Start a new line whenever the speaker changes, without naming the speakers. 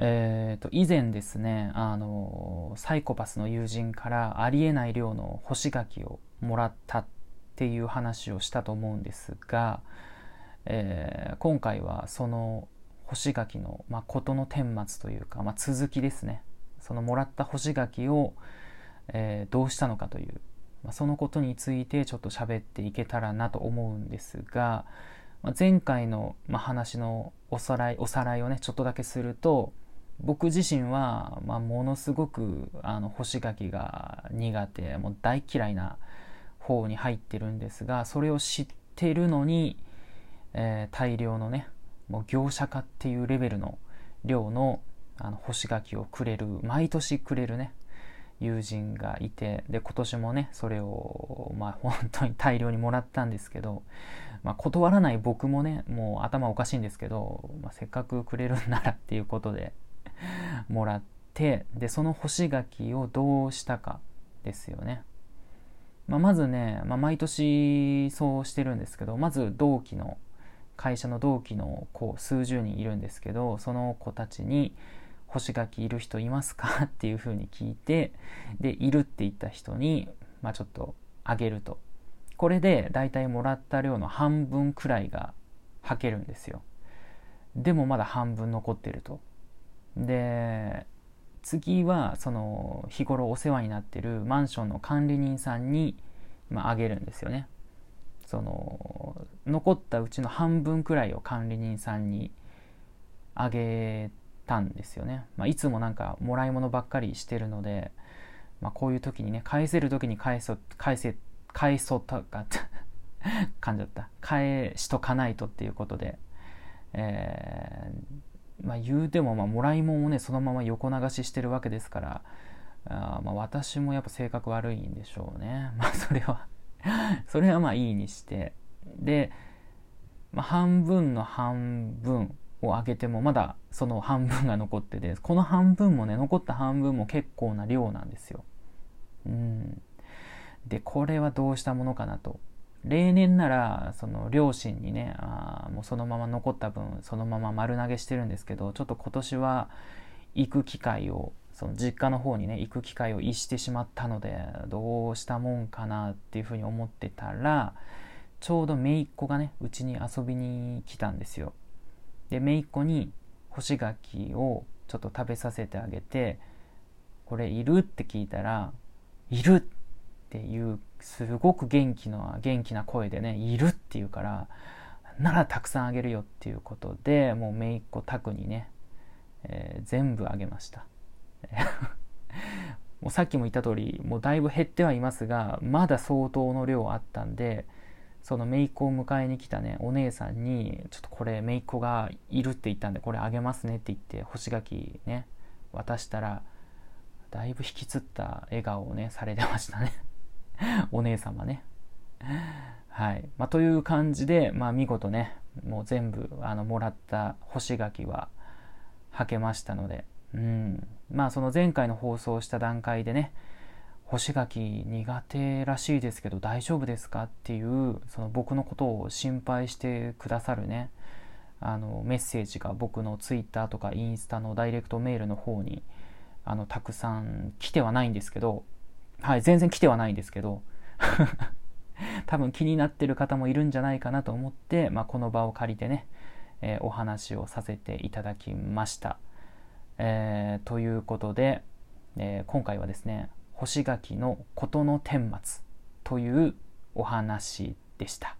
えーと、以前ですねあのサイコパスの友人からありえない量の干し柿をもらったっていう話をしたと思うんですが、えー、今回はその干し柿の、まあ、事の顛末というか、まあ、続きですね。そのもらった干し柿を、えー、どうしたのかという、まあ、そのことについてちょっと喋っていけたらなと思うんですが、まあ、前回の、まあ、話のおさらいおさらいをねちょっとだけすると僕自身は、まあ、ものすごくあの干し柿が苦手もう大嫌いな方に入ってるんですがそれを知ってるのに、えー、大量のねもう業者化っていうレベルの量のあの干し柿をくれる毎年くれるね友人がいてで今年もねそれをまあ本当に大量にもらったんですけど、まあ、断らない僕もねもう頭おかしいんですけど、まあ、せっかくくれるんならっていうことで もらってでその干し柿をどうしたかですよね、まあ、まずね、まあ、毎年そうしてるんですけどまず同期の会社の同期の子数十人いるんですけどその子たちに「干し柿いる人いますか?」っていうふうに聞いてでいるって言った人に、まあ、ちょっとあげると。これで大体もらった量の半分くらいがはけるんですよ。でもまだ半分残ってると。で次はその日頃お世話になってるマンションの管理人さんに、まあ、げるんですよね。その残ったうちの半分くらいを管理人さんにあげたんですよね、まあ、いつもなんかもらい物ばっかりしてるので、まあ、こういう時にね返せる時に返そ返せ返そうとか 噛んじゃった。返しとかないとっていうことで、えー、まあ、言うてもまあもらい物をねそのまま横流ししてるわけですからあまあ私もやっぱ性格悪いんでしょうね まあそれは それはまあいいにしてで、まあ、半分の半分をあげてもまだその半分が残っててこの半分もね残った半分も結構な量なんですよ。うん、でこれはどうしたものかなと。例年ならその両親にねあもうそのまま残った分そのまま丸投げしてるんですけどちょっと今年は行く機会をその実家の方にね行く機会を逸してしまったのでどうしたもんかなっていうふうに思ってたらちょうど姪っ子がねうちに遊びに来たんですよ。で姪っ子に干し柿をちょっと食べさせてあげてこれいる？って聞いたらいるっていうすごく元気な元気な声でねいるって言うからならたくさんあげるよっていうことでもう姪っ子宅にね、えー、全部あげました。もうさっきも言った通りもうだいぶ減ってはいますがまだ相当の量あったんでその姪っ子を迎えに来たねお姉さんにちょっとこれ姪っ子がいるって言ったんでこれあげますねって言って干し柿ね渡したらだいぶ引きつった笑顔をねされてましたね。お姉様ね。はい、まあ、という感じで、まあ、見事ねもう全部あのもらった干し柿ははけましたのでうん。まあその前回の放送した段階でね干し柿苦手らしいですけど大丈夫ですかっていうその僕のことを心配してくださるねあのメッセージが僕の Twitter とかインスタのダイレクトメールの方にあのたくさん来てはないんですけどはい全然来てはないんですけど 多分気になってる方もいるんじゃないかなと思って、まあ、この場を借りてね、えー、お話をさせていただきました。えー、ということで、えー、今回はですね干し柿の事の顛末というお話でした。